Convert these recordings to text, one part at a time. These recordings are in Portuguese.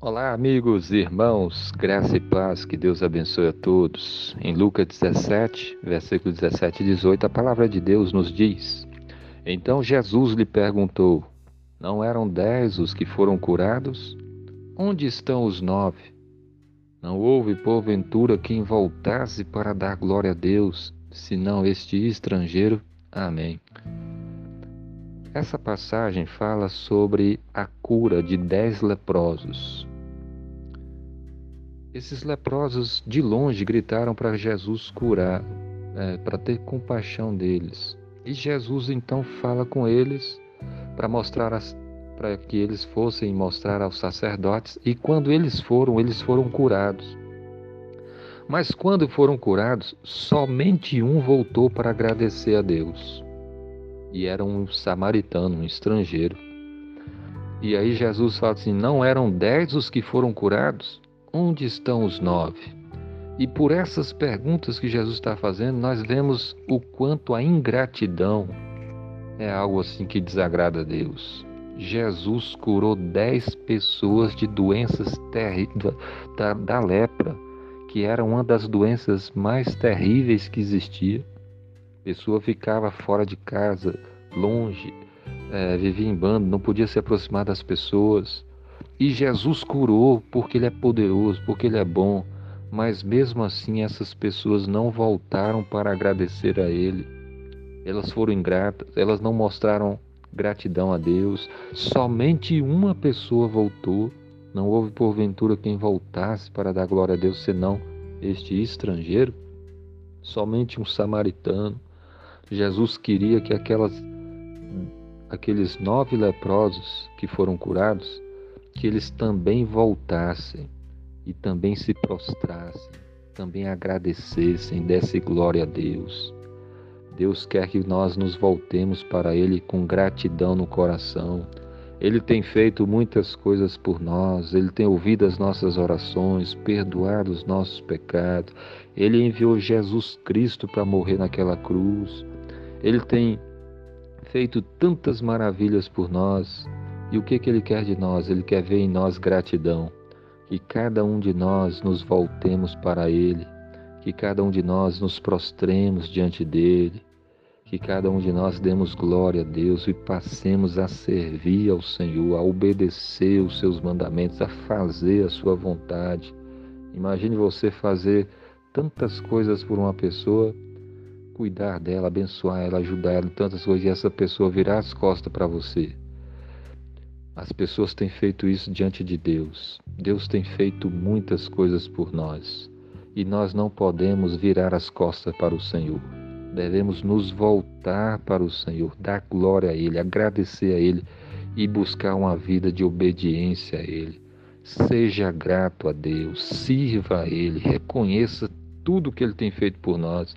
Olá, amigos e irmãos, graça e paz, que Deus abençoe a todos. Em Lucas 17, versículo 17 e 18, a palavra de Deus nos diz: Então Jesus lhe perguntou: Não eram dez os que foram curados? Onde estão os nove? Não houve, porventura, quem voltasse para dar glória a Deus, senão este estrangeiro? Amém. Essa passagem fala sobre a cura de dez leprosos. Esses leprosos de longe gritaram para Jesus curar, é, para ter compaixão deles. E Jesus então fala com eles para mostrar para que eles fossem mostrar aos sacerdotes. E quando eles foram, eles foram curados. Mas quando foram curados, somente um voltou para agradecer a Deus. E era um samaritano, um estrangeiro. E aí Jesus fala assim: não eram dez os que foram curados? Onde estão os nove? E por essas perguntas que Jesus está fazendo, nós vemos o quanto a ingratidão é algo assim que desagrada a Deus. Jesus curou dez pessoas de doenças terríveis da, da lepra, que era uma das doenças mais terríveis que existia. A pessoa ficava fora de casa, longe, é, vivia em bando, não podia se aproximar das pessoas. E Jesus curou porque Ele é poderoso, porque Ele é bom. Mas mesmo assim, essas pessoas não voltaram para agradecer a Ele. Elas foram ingratas, elas não mostraram gratidão a Deus. Somente uma pessoa voltou. Não houve porventura quem voltasse para dar glória a Deus, senão este estrangeiro. Somente um samaritano. Jesus queria que aquelas, aqueles nove leprosos que foram curados que eles também voltassem e também se prostrassem, também agradecessem, dessem glória a Deus. Deus quer que nós nos voltemos para Ele com gratidão no coração. Ele tem feito muitas coisas por nós, Ele tem ouvido as nossas orações, perdoado os nossos pecados. Ele enviou Jesus Cristo para morrer naquela cruz. Ele tem feito tantas maravilhas por nós. E o que, que Ele quer de nós? Ele quer ver em nós gratidão. Que cada um de nós nos voltemos para Ele, que cada um de nós nos prostremos diante dEle, que cada um de nós demos glória a Deus e passemos a servir ao Senhor, a obedecer os seus mandamentos, a fazer a sua vontade. Imagine você fazer tantas coisas por uma pessoa, cuidar dela, abençoar ela, ajudar ela tantas coisas e essa pessoa virar as costas para você. As pessoas têm feito isso diante de Deus. Deus tem feito muitas coisas por nós e nós não podemos virar as costas para o Senhor. Devemos nos voltar para o Senhor, dar glória a Ele, agradecer a Ele e buscar uma vida de obediência a Ele. Seja grato a Deus, sirva a Ele, reconheça tudo que Ele tem feito por nós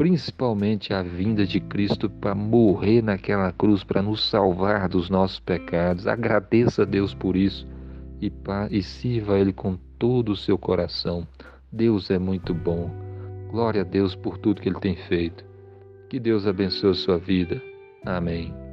principalmente a vinda de Cristo para morrer naquela cruz, para nos salvar dos nossos pecados. Agradeça a Deus por isso e, e sirva a Ele com todo o seu coração. Deus é muito bom. Glória a Deus por tudo que Ele tem feito. Que Deus abençoe a sua vida. Amém.